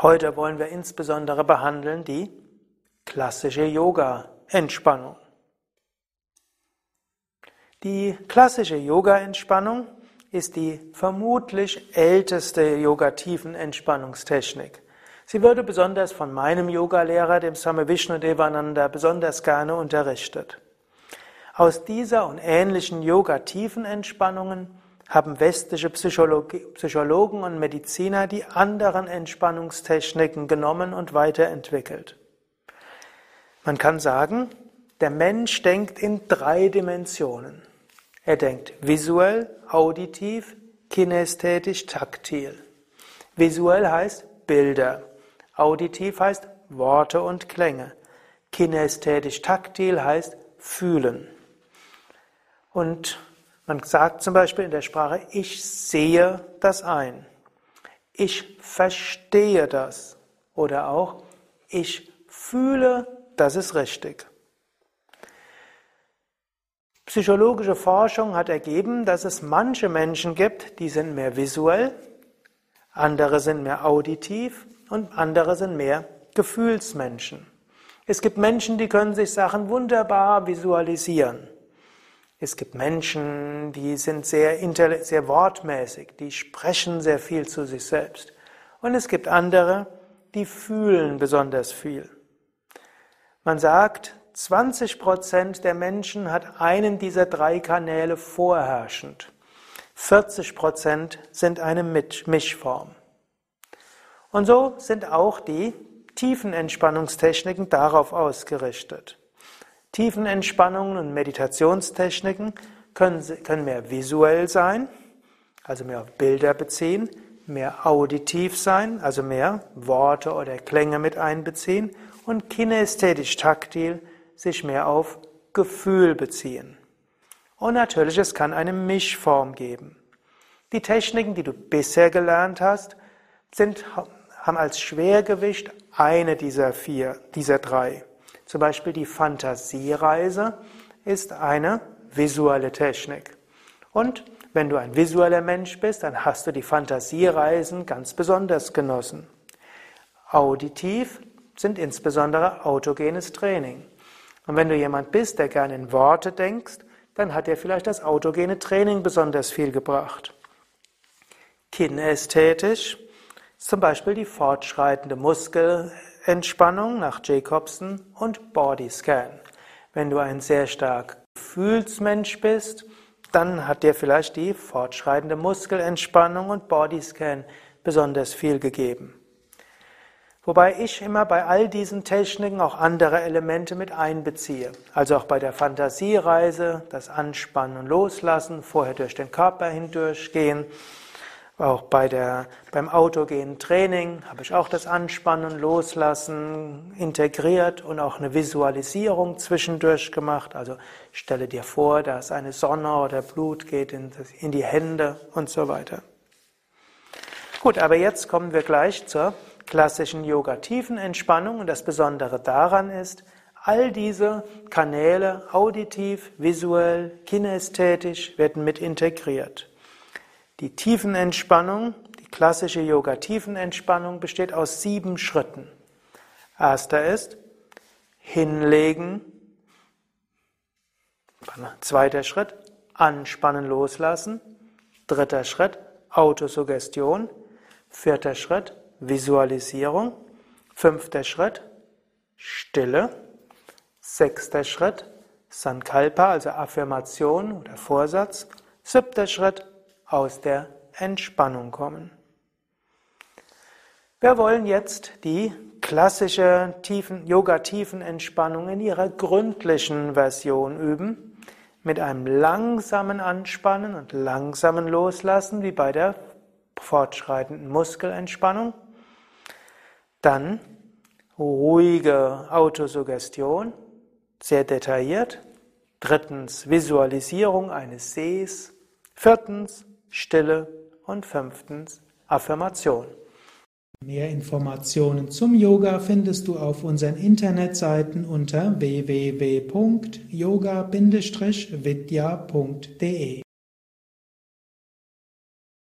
Heute wollen wir insbesondere behandeln die klassische Yoga-Entspannung. Die klassische Yoga-Entspannung ist die vermutlich älteste Yoga-Tiefen-Entspannungstechnik. Sie wurde besonders von meinem Yogalehrer, dem Same Vishnu Devananda, besonders gerne unterrichtet. Aus dieser und ähnlichen Yoga-Tiefen-Entspannungen haben westliche Psychologen und Mediziner die anderen Entspannungstechniken genommen und weiterentwickelt. Man kann sagen, der Mensch denkt in drei Dimensionen. Er denkt visuell, auditiv, kinästhetisch, taktil. Visuell heißt Bilder. Auditiv heißt Worte und Klänge. Kinästhetisch, taktil heißt fühlen. Und man sagt zum Beispiel in der Sprache, ich sehe das ein. Ich verstehe das. Oder auch, ich fühle, das ist richtig. Psychologische Forschung hat ergeben, dass es manche Menschen gibt, die sind mehr visuell, andere sind mehr auditiv und andere sind mehr Gefühlsmenschen. Es gibt Menschen, die können sich Sachen wunderbar visualisieren. Es gibt Menschen, die sind sehr, sehr wortmäßig, die sprechen sehr viel zu sich selbst. Und es gibt andere, die fühlen besonders viel. Man sagt, 20 Prozent der Menschen hat einen dieser drei Kanäle vorherrschend. 40 Prozent sind eine Mischform. Und so sind auch die Tiefenentspannungstechniken darauf ausgerichtet. Tiefenentspannungen und Meditationstechniken können, können mehr visuell sein, also mehr auf Bilder beziehen, mehr auditiv sein, also mehr Worte oder Klänge mit einbeziehen und kinästhetisch taktil sich mehr auf Gefühl beziehen. Und natürlich, es kann eine Mischform geben. Die Techniken, die du bisher gelernt hast, sind, haben als Schwergewicht eine dieser vier, dieser drei. Zum Beispiel die Fantasiereise ist eine visuelle Technik. Und wenn du ein visueller Mensch bist, dann hast du die Fantasiereisen ganz besonders genossen. Auditiv sind insbesondere autogenes Training. Und wenn du jemand bist, der gerne in Worte denkst, dann hat dir vielleicht das autogene Training besonders viel gebracht. Kinästhetisch zum Beispiel die fortschreitende Muskelentspannung nach Jacobson und Bodyscan. Wenn du ein sehr stark Gefühlsmensch bist, dann hat dir vielleicht die fortschreitende Muskelentspannung und Bodyscan besonders viel gegeben. Wobei ich immer bei all diesen Techniken auch andere Elemente mit einbeziehe. Also auch bei der Fantasiereise, das Anspannen und Loslassen, vorher durch den Körper hindurchgehen. Auch bei der, beim autogenen Training habe ich auch das Anspannen Loslassen integriert und auch eine Visualisierung zwischendurch gemacht. Also stelle dir vor, dass eine Sonne oder Blut geht in, in die Hände und so weiter. Gut, aber jetzt kommen wir gleich zur klassischen Yoga-Tiefenentspannung. Und das Besondere daran ist, all diese Kanäle, auditiv, visuell, kinästhetisch, werden mit integriert. Die Tiefenentspannung, die klassische Yoga-Tiefenentspannung besteht aus sieben Schritten. Erster ist hinlegen. Zweiter Schritt anspannen, loslassen. Dritter Schritt Autosuggestion. Vierter Schritt Visualisierung. Fünfter Schritt, Stille. Sechster Schritt, Sankalpa, also Affirmation oder Vorsatz. Siebter Schritt, aus der Entspannung kommen. Wir wollen jetzt die klassische Yoga-Tiefenentspannung in ihrer gründlichen Version üben, mit einem langsamen Anspannen und langsamen Loslassen, wie bei der fortschreitenden Muskelentspannung. Dann ruhige Autosuggestion, sehr detailliert. Drittens Visualisierung eines Sees. Viertens Stille und fünftens Affirmation. Mehr Informationen zum Yoga findest du auf unseren Internetseiten unter www.yoga-vidya.de